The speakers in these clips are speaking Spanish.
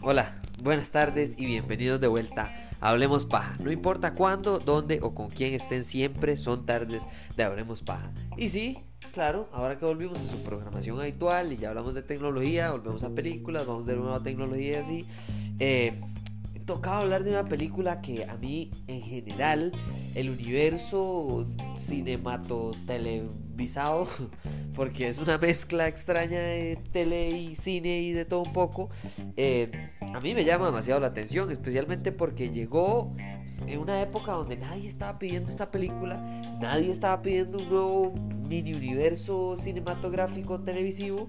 Hola, buenas tardes y bienvenidos de vuelta a Hablemos Paja. No importa cuándo, dónde o con quién estén, siempre son tardes de Hablemos Paja. Y sí, claro, ahora que volvimos a su programación habitual y ya hablamos de tecnología, volvemos a películas, vamos de nuevo a tecnología y así. Eh, tocaba hablar de una película que a mí en general el universo cinemato televisado porque es una mezcla extraña de tele y cine y de todo un poco eh, a mí me llama demasiado la atención especialmente porque llegó en una época donde nadie estaba pidiendo esta película nadie estaba pidiendo un nuevo mini universo cinematográfico televisivo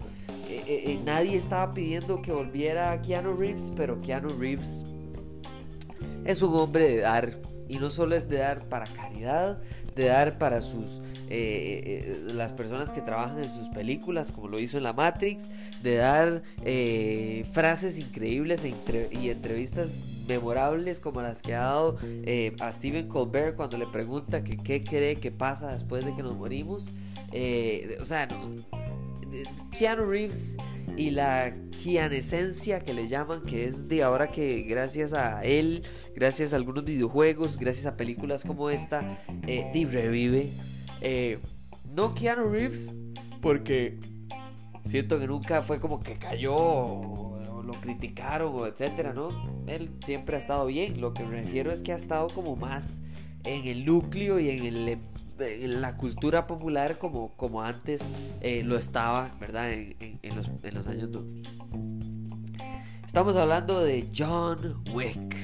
eh, eh, nadie estaba pidiendo que volviera Keanu Reeves pero Keanu Reeves es un hombre de dar. Y no solo es de dar para caridad, de dar para sus eh, eh, las personas que trabajan en sus películas, como lo hizo en la Matrix, de dar eh, frases increíbles e y entrevistas memorables como las que ha dado a Stephen Colbert cuando le pregunta que qué cree que pasa después de que nos morimos. o sea, Keanu Reeves y la esencia que le llaman, que es de ahora que gracias a él, gracias a algunos videojuegos, gracias a películas como esta, eh, revive. Eh, no Keanu Reeves, porque siento que nunca fue como que cayó o lo criticaron o etcétera, ¿no? Él siempre ha estado bien. Lo que me refiero es que ha estado como más en el núcleo y en el la cultura popular como, como antes eh, lo estaba, ¿verdad? En, los, en, los, años 2000. Estamos hablando de John Wick.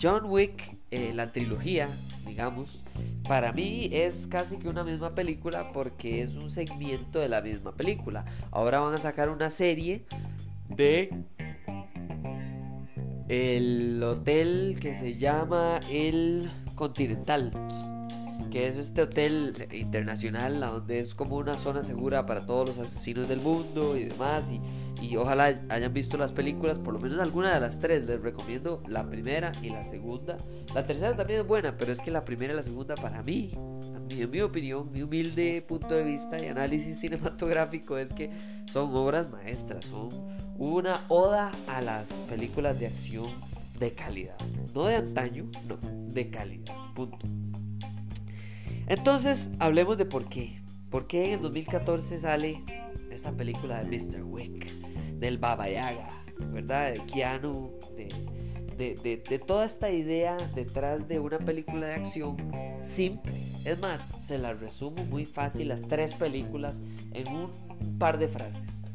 John Wick, eh, la trilogía, digamos, para mí es casi que una misma película porque es un segmento de la misma película. Ahora van a sacar una serie de el hotel que se llama el Continental que es este hotel internacional donde es como una zona segura para todos los asesinos del mundo y demás. Y, ojalá hayan visto las películas, por lo menos alguna de las tres. Les recomiendo la primera y la segunda. La tercera también es buena, pero es que la primera y la segunda para mí, en mi opinión, mi humilde punto de vista y análisis cinematográfico es que son obras maestras, son una oda a las películas de acción de calidad. No de antaño, no, de calidad. Punto. Entonces, hablemos de por qué. ¿Por qué en el 2014 sale esta película de Mr. Wick, del Baba Yaga, ¿verdad? De Keanu, de, toda esta idea detrás de una película de acción simple. Es más, se la resumo muy fácil las tres películas en un par de frases.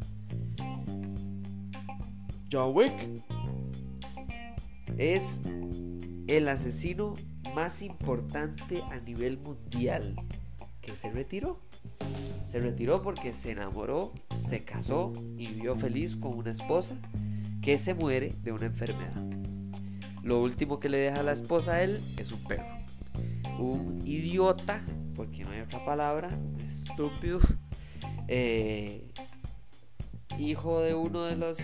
John Wick es el asesino más importante a nivel mundial que se retiró. Se retiró porque se enamoró, se casó y vivió feliz con una esposa que se muere de una enfermedad. Lo último que le deja a la esposa a él es un perro. Un idiota, porque no hay otra palabra, estúpido, eh, hijo de uno de los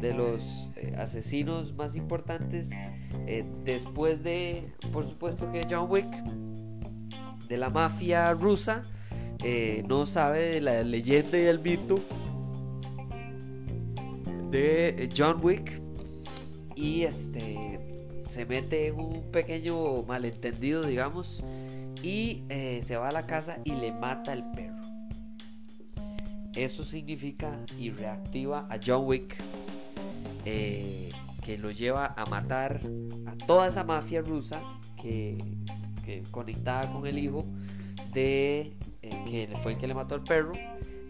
de los eh, asesinos más importantes eh, después de, por supuesto que John Wick, de la mafia rusa, eh, no sabe de la leyenda y el mito de John Wick y este se mete en un pequeño malentendido, digamos, y se va a la casa y le mata al perro. Eso significa y reactiva a John Wick eh, que lo lleva a matar a toda esa mafia rusa que, que conectada con el hijo de eh, que fue el que le mató al perro.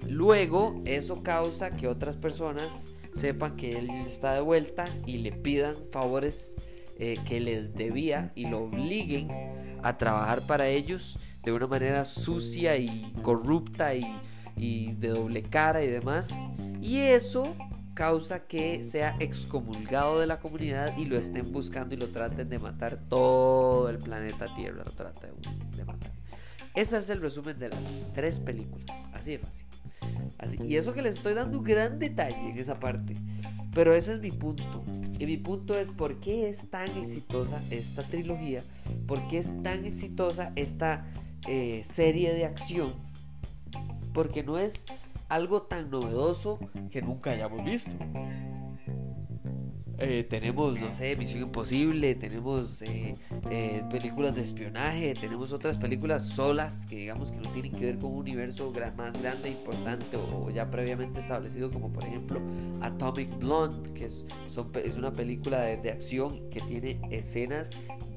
Luego eso causa que otras personas sepan que él está de vuelta y le pidan favores eh, que les debía y lo obliguen a trabajar para ellos de una manera sucia y corrupta y, y de doble cara y demás. Y eso causa que sea excomulgado de la comunidad y lo estén buscando y lo traten de matar todo el planeta Tierra, lo trata de, matar. Ese es el resumen de las tres películas, así de fácil. Y eso que les estoy dando un gran detalle en esa parte. Pero ese es mi punto. Y mi punto es por qué es tan exitosa esta trilogía, por qué es tan exitosa esta eh, serie de acción. Porque no es algo tan novedoso que nunca hayamos visto. Eh, tenemos, no sé, Misión Imposible, tenemos eh, eh, películas de espionaje, tenemos otras películas solas que digamos que no tienen que ver con un universo más grande, importante o, ya previamente establecido, como por ejemplo Atomic Blonde, que es, una película de, de acción que tiene escenas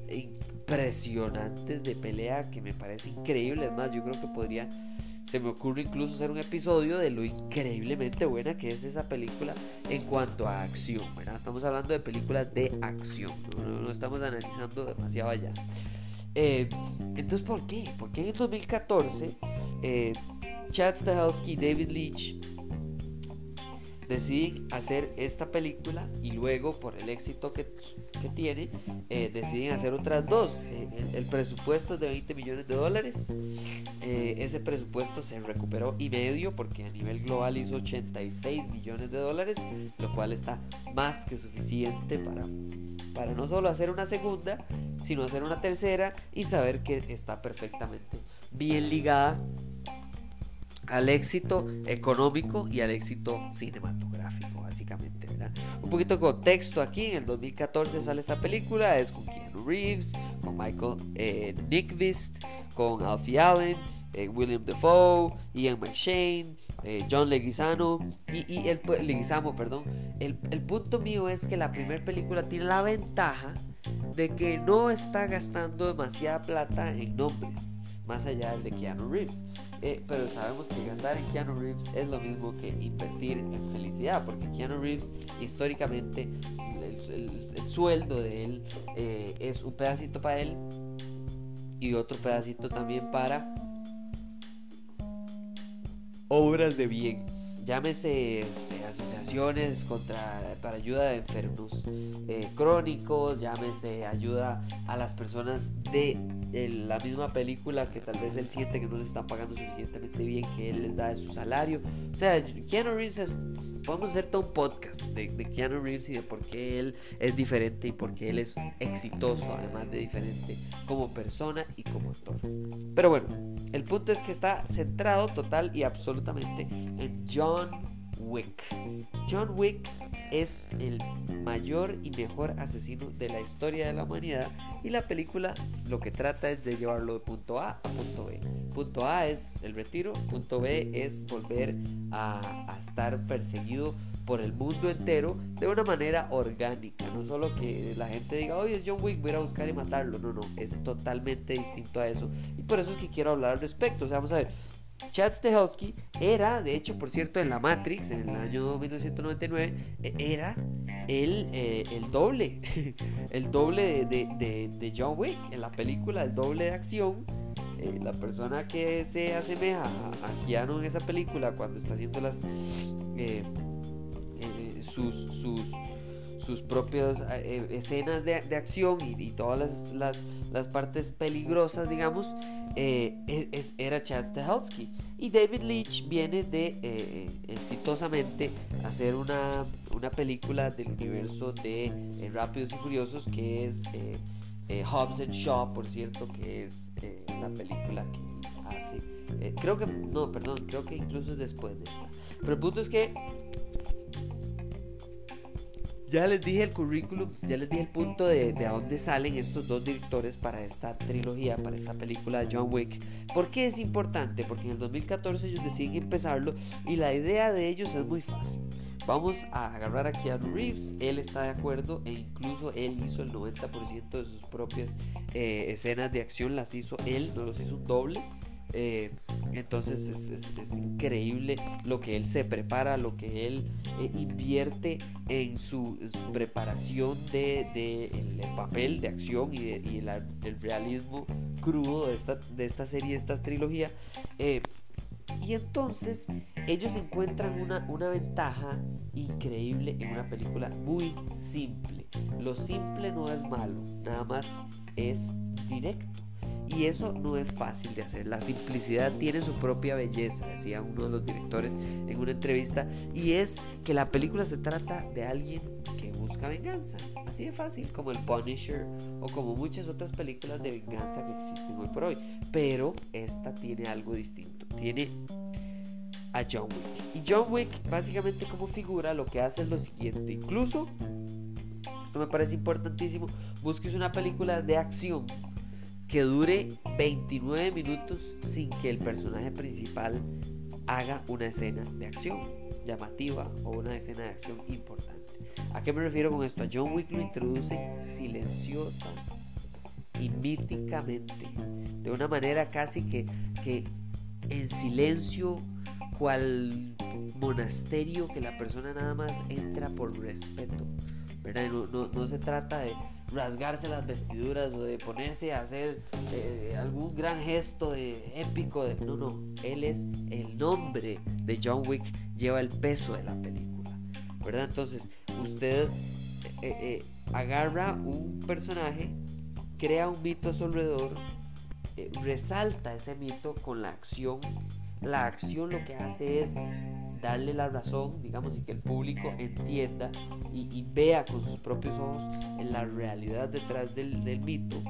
impresionantes de pelea que me parece increíble. Es más, yo creo que podría se me ocurre incluso hacer un episodio de lo increíblemente buena que es esa película en cuanto a acción. Bueno, estamos hablando de películas de acción, no, estamos analizando demasiado allá. Eh, entonces, ¿por qué? Porque en el 2014 eh, Chad Stahelski y David Leitch deciden hacer esta película y luego por el éxito que, que tiene eh, deciden hacer otras dos. Eh, el, presupuesto es de 20 millones de dólares. Eh, ese presupuesto se recuperó y medio porque a nivel global hizo 86 millones de dólares, lo cual está más que suficiente para, para no solo hacer una segunda, sino hacer una tercera y saber que está perfectamente bien ligada al éxito económico y al éxito cinematográfico, básicamente. Un poquito de contexto aquí, en el 2014 sale esta película, es con Keanu Reeves, con Michael eh, Nickvist, con Alfie Allen, eh, William Defoe, Ian McShane, eh, John Leguizamo y, y el Leguizamo, perdón. El, el punto mío es que la primera película tiene la ventaja de que no está gastando demasiada plata en nombres, más allá del de Keanu Reeves. Eh, pero sabemos que gastar en Keanu Reeves es lo mismo que invertir en felicidad, porque Keanu Reeves históricamente el, sueldo de él eh, es un pedacito para él y otro pedacito también para obras de bien llámese este, asociaciones contra, para ayuda de enfermos eh, crónicos, llámese ayuda a las personas de la misma película que tal vez él siente que no les están pagando suficientemente bien, que él les da de su salario. O sea, Keanu Reeves es, podemos hacer todo un podcast de, de Keanu Reeves y de por qué él es diferente y por qué él es exitoso, además de diferente como persona y como actor. Pero bueno, el punto es que está centrado total y absolutamente en John Wick. John Wick es el mayor y mejor asesino de la historia de la humanidad y la película lo que trata es de llevarlo de punto A a punto B. Punto A es el retiro, punto B es volver a, estar perseguido por el mundo entero de una manera orgánica, no solo que la gente diga, oye, es John Wick, voy a buscar y matarlo, no, no, es totalmente distinto a eso. Y por eso es que quiero hablar al respecto, o sea, vamos a ver, Chad Stahelski era, de hecho, por cierto, en la Matrix, en el año 1999, e, era el, eh, el doble, el doble de, John Wick, en la película, el doble de acción. Eh, la persona que se asemeja a, Keanu en esa película cuando está haciendo las eh, sus, sus sus propias eh, escenas de, acción y, todas las, las, partes peligrosas, digamos, eh, es, era Chad Stahelski. Y David Leitch viene de eh, exitosamente hacer una, una, película del universo de Rápidos y Furiosos que es Hobbs and Shaw, por cierto, que es una película que hace. creo que, no, perdón, creo que incluso después de esta. Pero el punto es que ya les dije el currículum, ya les dije el punto de, de a dónde salen estos dos directores para esta trilogía, para esta película de John Wick. ¿Por qué es importante? Porque en el 2014 ellos deciden empezarlo y la idea de ellos es muy fácil. Vamos a agarrar a Keanu Reeves, él está de acuerdo e incluso él hizo el 90% de sus propias eh, escenas de acción, las hizo él, no los hizo un doble. Eh, entonces es, increíble lo que él se prepara, lo que él eh, invierte en su, preparación de, el, papel de acción y, el, realismo crudo de esta, de esta serie, de esta trilogía. Eh, y entonces ellos encuentran una, una ventaja increíble en una película muy simple. Lo simple no es malo, nada más es directo. Y eso no es fácil de hacer. La simplicidad tiene su propia belleza, decía uno de los directores en una entrevista. Y es que la película se trata de alguien que busca venganza. Así de fácil como el Punisher o como muchas otras películas de venganza que existen hoy por hoy. Pero esta tiene algo distinto. Tiene a John Wick. Y John Wick básicamente como figura lo que hace es lo siguiente. Incluso, esto me parece importantísimo, busques una película de acción que dure 29 minutos sin que el personaje principal haga una escena de acción llamativa o una escena de acción importante. ¿A qué me refiero con esto? A John Wick lo introduce silenciosa y míticamente, de una manera casi que, que en silencio, cual monasterio que la persona nada más entra por respeto. ¿verdad? No, no se trata de rasgarse las vestiduras o de ponerse a hacer eh, algún gran gesto de, épico. De, no, no, él es el nombre de John Wick, lleva el peso de la película, ¿verdad? Entonces, usted eh, eh, agarra un personaje, crea un mito a su alrededor, resalta ese mito con la acción. La acción lo que hace es darle la razón, digamos, y que el público entienda y, vea con sus propios ojos la realidad detrás del, del mito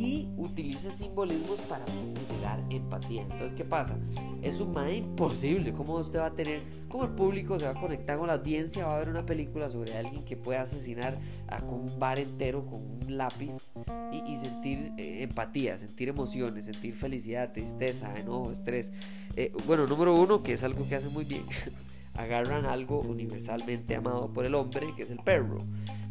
y utilice simbolismos para generar empatía. Entonces, ¿qué pasa? Es un más imposible. ¿Cómo usted va a tener, cómo el público se va a conectar con la audiencia? Va a ver una película sobre alguien que puede asesinar a un bar entero con un lápiz y, sentir eh, empatía, sentir emociones, sentir felicidad, tristeza, enojo, estrés. Eh, bueno, número uno, que es algo que hace muy bien. Agarran algo universalmente amado por el hombre, que es el perro.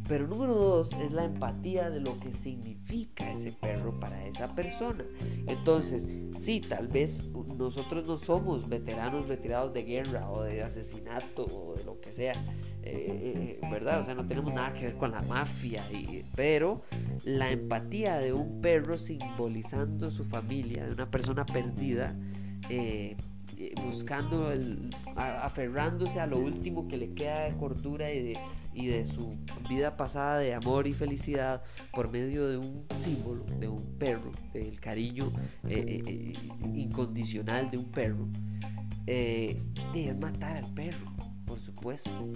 Pero número dos es la empatía de lo que significa ese perro para esa persona. Entonces, sí, tal vez nosotros no somos veteranos retirados de guerra o de asesinato o de lo que sea, eh, eh, ¿verdad? O sea, no tenemos nada que ver con la mafia, pero la empatía de un perro simbolizando su familia, de una persona perdida, eh, buscando, el, aferrándose a lo último que le queda de cordura y de y de su vida pasada de amor y felicidad por medio de un símbolo, de un perro, del cariño eh, eh, incondicional de un perro, eh, es matar al perro, por supuesto.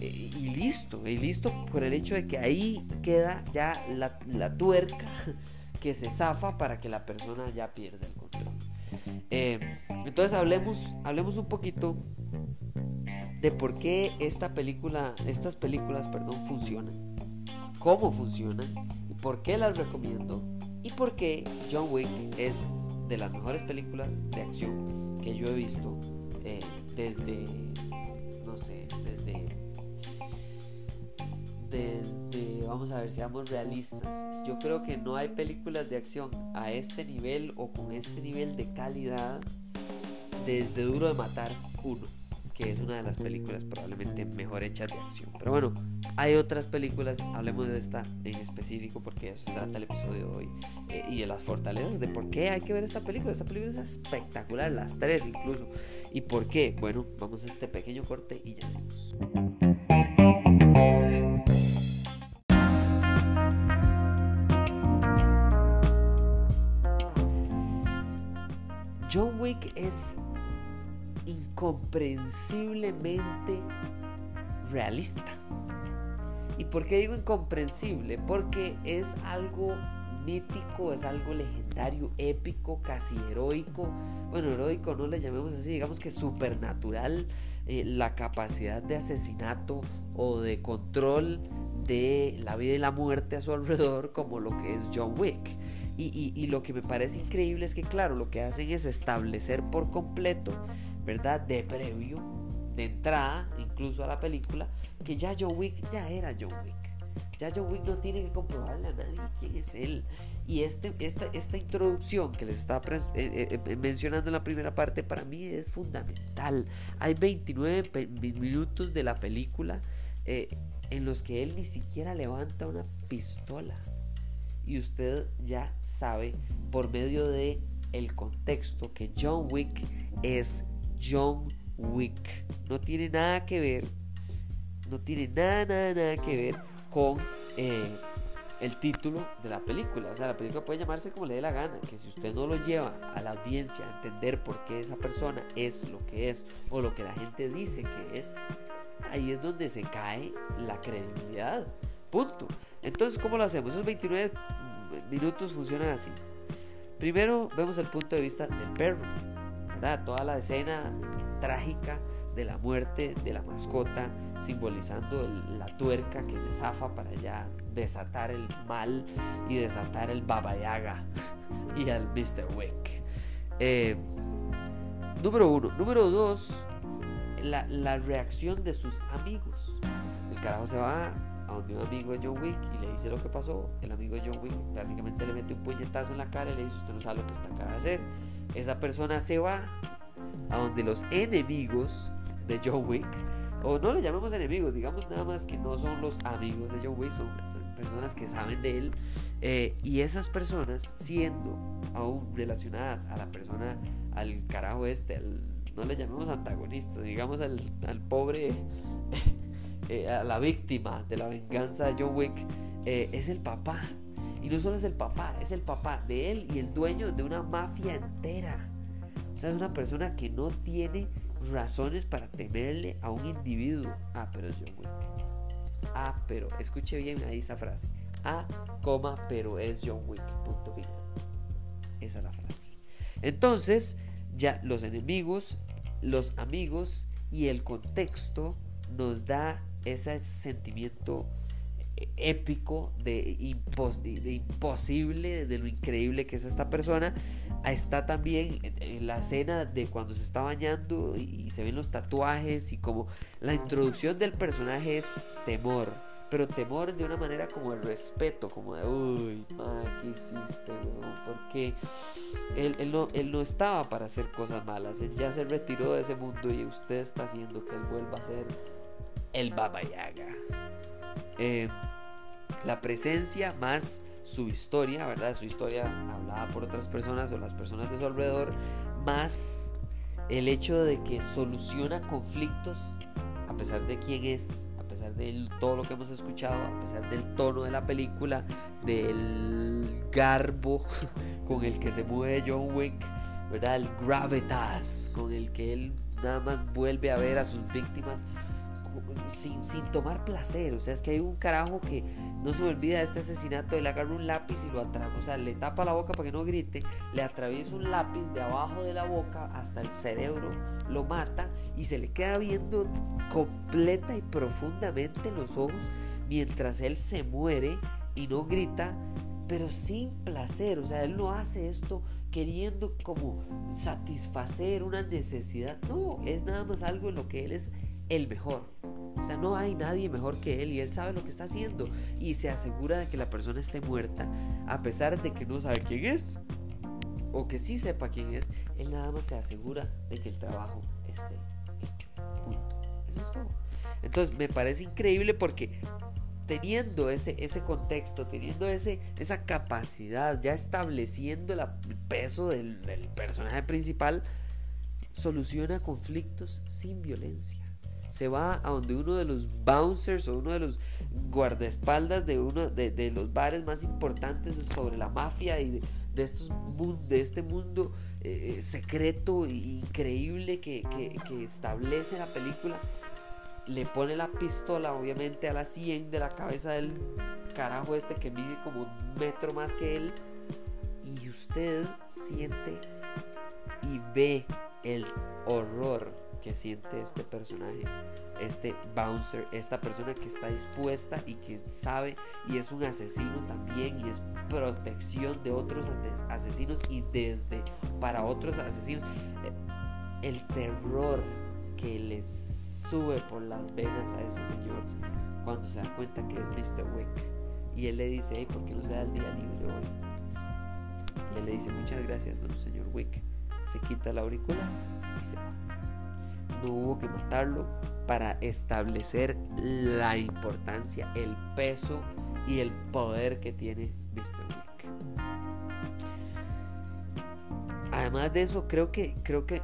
y listo, y listo por el hecho de que ahí queda ya la, la tuerca que se zafa para que la persona ya pierda el control. entonces hablemos, hablemos un poquito de por qué esta película, estas películas, perdón, funcionan, cómo funcionan, y por qué las recomiendo y por qué John Wick es de las mejores películas de acción que yo he visto eh, desde, no sé, desde, desde, vamos a ver, seamos realistas. Yo creo que no hay películas de acción a este nivel o con este nivel de calidad desde Duro de Matar uno que es una de las películas probablemente mejor hechas de acción. Pero bueno, hay otras películas, hablemos de esta en específico porque eso trata el episodio de hoy eh, y de las fortalezas de por qué hay que ver esta película. Esta película es espectacular, las tres incluso. ¿Y por qué? Bueno, vamos a este pequeño corte y ya vemos. John Wick es incomprensiblemente realista. ¿Y por qué digo incomprensible? Porque es algo mítico, es algo legendario, épico, casi heroico. Bueno, heroico no le llamemos así, digamos que supernatural. Eh, la capacidad de asesinato o de control de la vida y la muerte a su alrededor como lo que es John Wick. Y, y lo que me parece increíble es que, claro, lo que hacen es establecer por completo ¿verdad? De previo, de entrada, incluso a la película, que ya John Wick ya era John Wick. Ya John Wick no tiene que comprobarle a nadie quién es él. Y este, esta, esta introducción que les estaba eh, eh, eh, mencionando en la primera parte para mí es fundamental. Hay 29 minutos de la película en los que él ni siquiera levanta una pistola. Y usted ya sabe por medio de el contexto que John Wick es John Wick. No tiene nada que ver, no tiene nada, nada, nada que ver con eh, el título de la película. O sea, la película puede llamarse como le dé la gana, que si usted no lo lleva a la audiencia a entender por qué esa persona es lo que es o lo que la gente dice que es, ahí es donde se cae la credibilidad. Punto. Entonces, ¿cómo lo hacemos? Esos 29 minutos funcionan así. Primero vemos el punto de vista del perro, Toda la escena trágica de la muerte de la mascota, simbolizando la tuerca que se zafa para ya desatar el mal y desatar el Baba Yaga y al Mr. Wick. Eh, número uno. Número dos, la, la, reacción de sus amigos. El carajo se va a donde un amigo de John Wick y le dice lo que pasó. El amigo de John Wick básicamente le mete un puñetazo en la cara y le dice: Usted no sabe lo que está acaba de hacer. Esa persona se va a donde los enemigos de John Wick, o no le llamemos enemigos, digamos nada más que no son los amigos de John Wick, son personas que saben de él, eh, y esas personas siendo aún relacionadas a la persona, al carajo este, no le llamemos antagonista, digamos al, pobre, eh, a la víctima de la venganza de John Wick, eh, es el papá. Y no solo es el papá, es el papá de él y el dueño de una mafia entera. O sea, es una persona que no tiene razones para temerle a un individuo. Ah, pero es John Wick. Ah, pero, escuche bien ahí esa frase. Ah, coma, pero es John Wick. Punto final. Esa es la frase. Entonces, ya los enemigos, los amigos y el contexto nos da ese sentimiento épico de, imposible, de lo increíble que es esta persona. Está también en la escena de cuando se está bañando y, se ven los tatuajes y como la introducción del personaje es temor, pero temor de una manera como el respeto, como de, uy, ¿qué hiciste, Porque él, él, no, él no estaba para hacer cosas malas, él ya se retiró de ese mundo y usted está haciendo que él vuelva a ser el Baba Yaga. Eh, la presencia más su historia, ¿verdad? Su historia hablada por otras personas o las personas de su alrededor, más el hecho de que soluciona conflictos a pesar de quién es, a pesar de todo lo que hemos escuchado, a pesar del tono de la película, del garbo con el que se mueve John Wick, ¿verdad? El gravitas con el que él nada más vuelve a ver a sus víctimas sin, sin tomar placer. O sea, es que hay un carajo que no se me olvida de este asesinato. Él agarra un lápiz y lo atrapa. O sea, le tapa la boca para que no grite. Le atraviesa un lápiz de abajo de la boca hasta el cerebro. Lo mata y se le queda viendo completa y profundamente en los ojos mientras él se muere y no grita, pero sin placer. O sea, él no hace esto queriendo como satisfacer una necesidad. No, es nada más algo en lo que él es el mejor. O sea, no hay nadie mejor que él y él sabe lo que está haciendo y se asegura de que la persona esté muerta a pesar de que no sabe quién es o que sí sepa quién es, él nada más se asegura de que el trabajo esté hecho. Punto. Eso es todo. Entonces me parece increíble porque teniendo ese, ese contexto, teniendo ese, esa capacidad, ya estableciendo el peso del, del personaje principal, soluciona conflictos sin violencia se va a donde uno de los bouncers o uno de los guardaespaldas de uno de, los bares más importantes sobre la mafia y de, este mundo eh, secreto e increíble que, que, establece la película. Le pone la pistola, obviamente, a la 100 de la cabeza del carajo este que mide como un metro más que él. Y usted siente y ve el horror que siente este personaje, este bouncer, esta persona que está dispuesta y que sabe y es un asesino también y es protección de otros asesinos y desde para otros asesinos. Eh, el terror que le sube por las venas a ese señor cuando se da cuenta que es Mr. Wick. Y él le dice, hey, ¿por qué no se da el día libre hoy? Y él le dice, muchas gracias, señor Wick. Se quita la auricular y se va no hubo que matarlo para establecer la importancia, el peso y el poder que tiene Mr. Wick. además de eso, creo que, creo que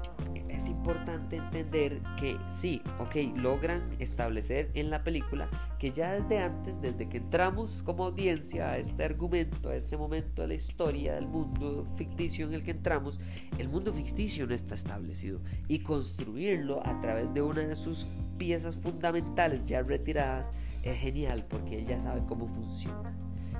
es importante entender que sí, ok, logran establecer en la película que ya desde antes, desde que entramos como audiencia a este argumento, a este momento de la historia del mundo ficticio en el que entramos, el mundo ficticio no está establecido y construirlo a través de una de sus piezas fundamentales ya retiradas es genial porque él ya sabe cómo funciona.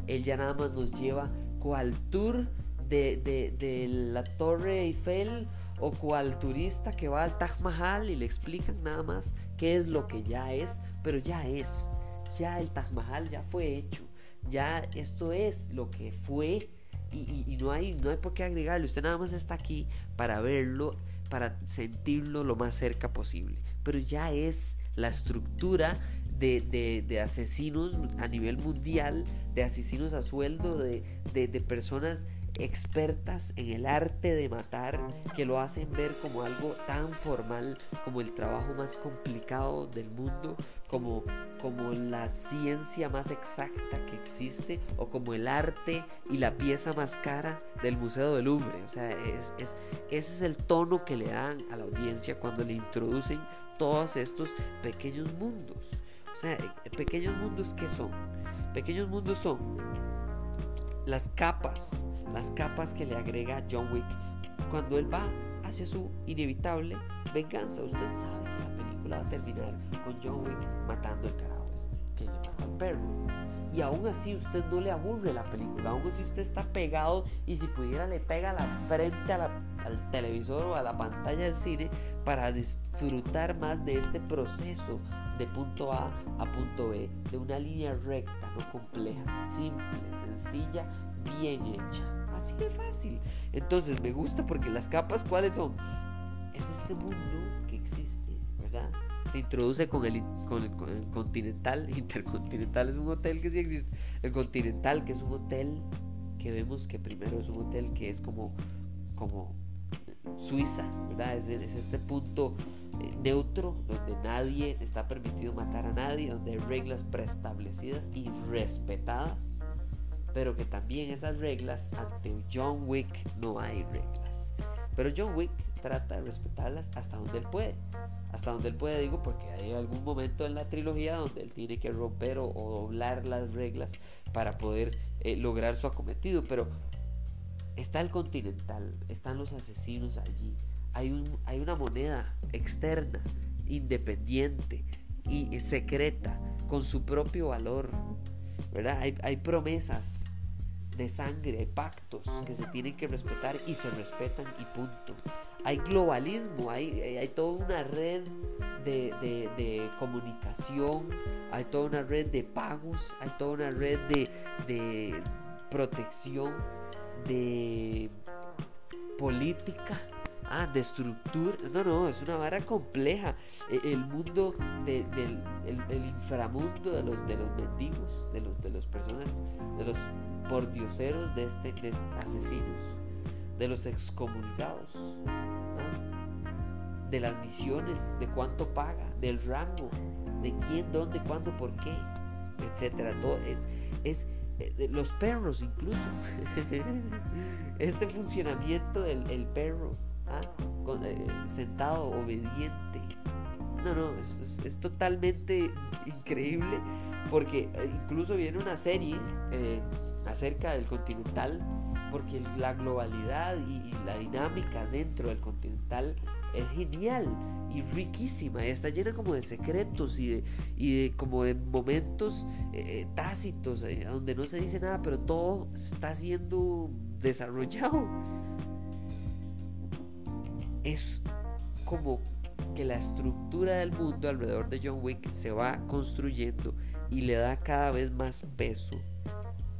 Él ya nada más nos lleva cual tour de, de, de la Torre Eiffel o cual turista que va al Taj Mahal y le explican nada más qué es lo que ya es, pero ya es, ya el Taj Mahal ya fue hecho, ya esto es lo que fue y, no, hay, no hay por qué agregarle, usted nada más está aquí para verlo, para sentirlo lo más cerca posible, pero ya es la estructura de, de, de, asesinos a nivel mundial, de asesinos a sueldo, de, de personas expertas en el arte de matar que lo hacen ver como algo tan formal como el trabajo más complicado del mundo, como, como la ciencia más exacta que existe o como el arte y la pieza más cara del Museo del Louvre. O sea, es, es, ese es el tono que le dan a la audiencia cuando le introducen todos estos pequeños mundos. O sea, pequeños mundos que son. Pequeños mundos son las capas, las capas que le agrega John Wick cuando él va hacia su inevitable venganza. Usted sabe que la película va a terminar con John Wick matando al carajo este, que le mata al perro. Y aún así usted no le aburre la película, aún así usted está pegado y si pudiera le pega la frente al televisor o a la pantalla del cine para disfrutar más de este proceso de punto A a punto B, de una línea recta, no compleja, simple, sencilla, bien hecha. Así de fácil. Entonces me gusta porque las capas, ¿cuáles son? Es este mundo que existe, ¿verdad? Se introduce con el, con el, con el Continental. Intercontinental es un hotel que sí existe. El Continental, que es un hotel que vemos que primero es un hotel que es como, como Suiza, ¿verdad? Es, es este punto eh, neutro, donde nadie está permitido matar a nadie, donde hay reglas preestablecidas y respetadas, pero que también esas reglas ante John Wick no hay reglas. Pero John Wick trata de respetarlas hasta donde él puede. Hasta donde él puede, digo, porque hay algún momento en la trilogía donde él tiene que romper o, doblar las reglas para poder eh, lograr su acometido. Pero está el Continental, están los asesinos allí, hay, un, hay una moneda externa, independiente y secreta, con su propio valor. ¿Verdad? Hay, hay promesas de sangre, hay pactos que se tienen que respetar y se respetan y punto. Hay globalismo, hay, hay toda una red de, de, de, comunicación, hay toda una red de pagos, hay toda una red de, de protección, de política ah, de estructura. No, no, es una vara compleja. E, el mundo del el, inframundo de los, de los mendigos, de los de las personas, de los pordioseros de este, de asesinos, de los excomunicados, de las misiones, de cuánto paga, del rango, de quién, dónde, cuándo, por qué, etcétera. Todo es, es eh, los perros incluso. este funcionamiento del el perro ¿ah? Eh, sentado, obediente. No, no, es, totalmente increíble porque eh, incluso viene una serie eh, acerca del continental, porque la globalidad y, la dinámica dentro del continental es genial y riquísima, está llena como de secretos y de, como de momentos tácitos donde no se dice nada, pero todo está siendo desarrollado es como que la estructura del mundo alrededor de John Wick se va construyendo y le da cada vez más peso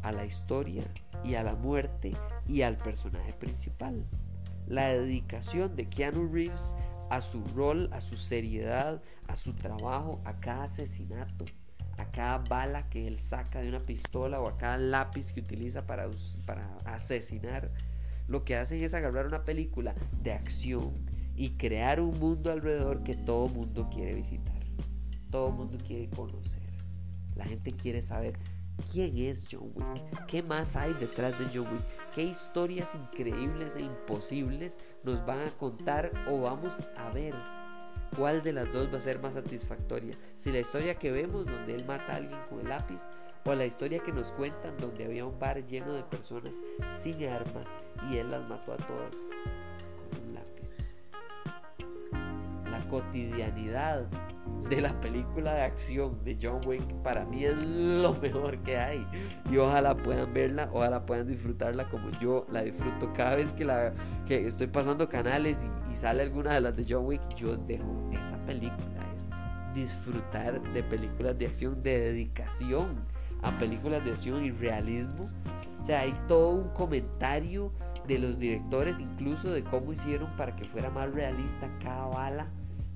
a la historia y a la muerte y al personaje principal. La dedicación de Keanu Reeves a su rol, a su seriedad, a su trabajo, a cada asesinato, a cada bala que él saca de una pistola o a cada lápiz que utiliza para, para asesinar lo que hacen es agarrar una película de acción y crear un mundo alrededor que todo mundo quiere visitar. Todo mundo quiere conocer. La gente quiere saber quién es John Wick, qué más hay detrás de John Wick, qué historias increíbles e imposibles nos van a contar o vamos a ver. ¿Cuál de las dos va a ser más satisfactoria? Si la historia que vemos donde él mata a alguien con el lápiz o la historia que nos cuentan donde había un bar lleno de personas sin armas y él las mató a todas con un lápiz. La cotidianidad de la película de acción de John Wick para mí es lo mejor que hay y ojalá puedan verla ojalá puedan disfrutarla como yo la disfruto cada vez que la que estoy pasando canales y, y sale alguna de las de John Wick yo dejo esa película es disfrutar de películas de acción de dedicación a películas de acción y realismo o sea hay todo un comentario de los directores incluso de cómo hicieron para que fuera más realista cada bala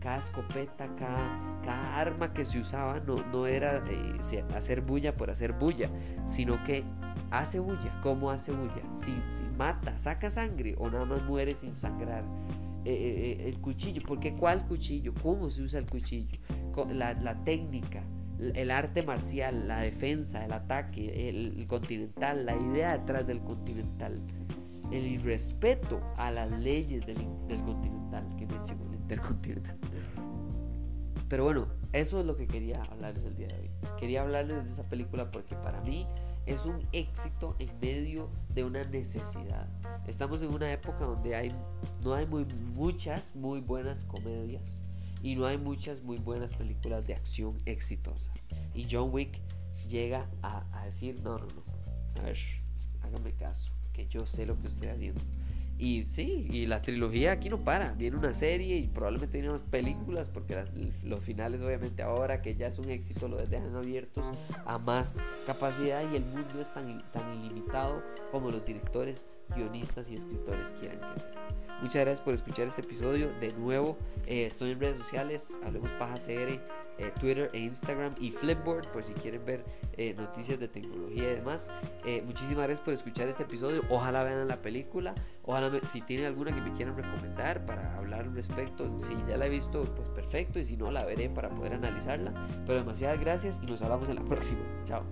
cada escopeta, cada, arma que se usaba no, no era eh, hacer bulla por hacer bulla, sino que hace bulla. ¿Cómo hace bulla? Si, mata, saca sangre o nada más muere sin sangrar. Eh, eh, el cuchillo, porque cuál cuchillo? ¿Cómo se usa el cuchillo? La técnica, el arte marcial, la defensa, el ataque, el, continental, la idea detrás del continental, el irrespeto a las leyes del, del continental, que mencionó el intercontinental. Pero bueno, eso es lo que quería hablarles el día de hoy. Quería hablarles de esa película porque para mí es un éxito en medio de una necesidad. Estamos en una época donde hay, no hay muy, muchas muy buenas comedias y no hay muchas muy buenas películas de acción exitosas. Y John Wick llega a, a decir, no, no, no, a ver, hágame caso, que yo sé lo que estoy haciendo. Y sí, y la trilogía aquí no para. Viene una serie y probablemente vienen unas películas, porque los finales, obviamente, ahora que ya es un éxito, lo dejan abiertos a más capacidad y el mundo es tan, tan ilimitado como los directores, guionistas y escritores quieran que Muchas gracias por escuchar este episodio. De nuevo, eh, estoy en redes sociales, Hablemos Paja CR, eh, Twitter e Instagram y Flipboard por si quieren ver eh, noticias de tecnología y demás. muchísimas gracias por escuchar este episodio. Ojalá vean la película. Ojalá si tienen alguna que me quieran recomendar para hablar al respecto. Si ya la he visto, pues perfecto. Y si no, la veré para poder analizarla. Pero demasiadas gracias y nos hablamos en la próxima. Chao.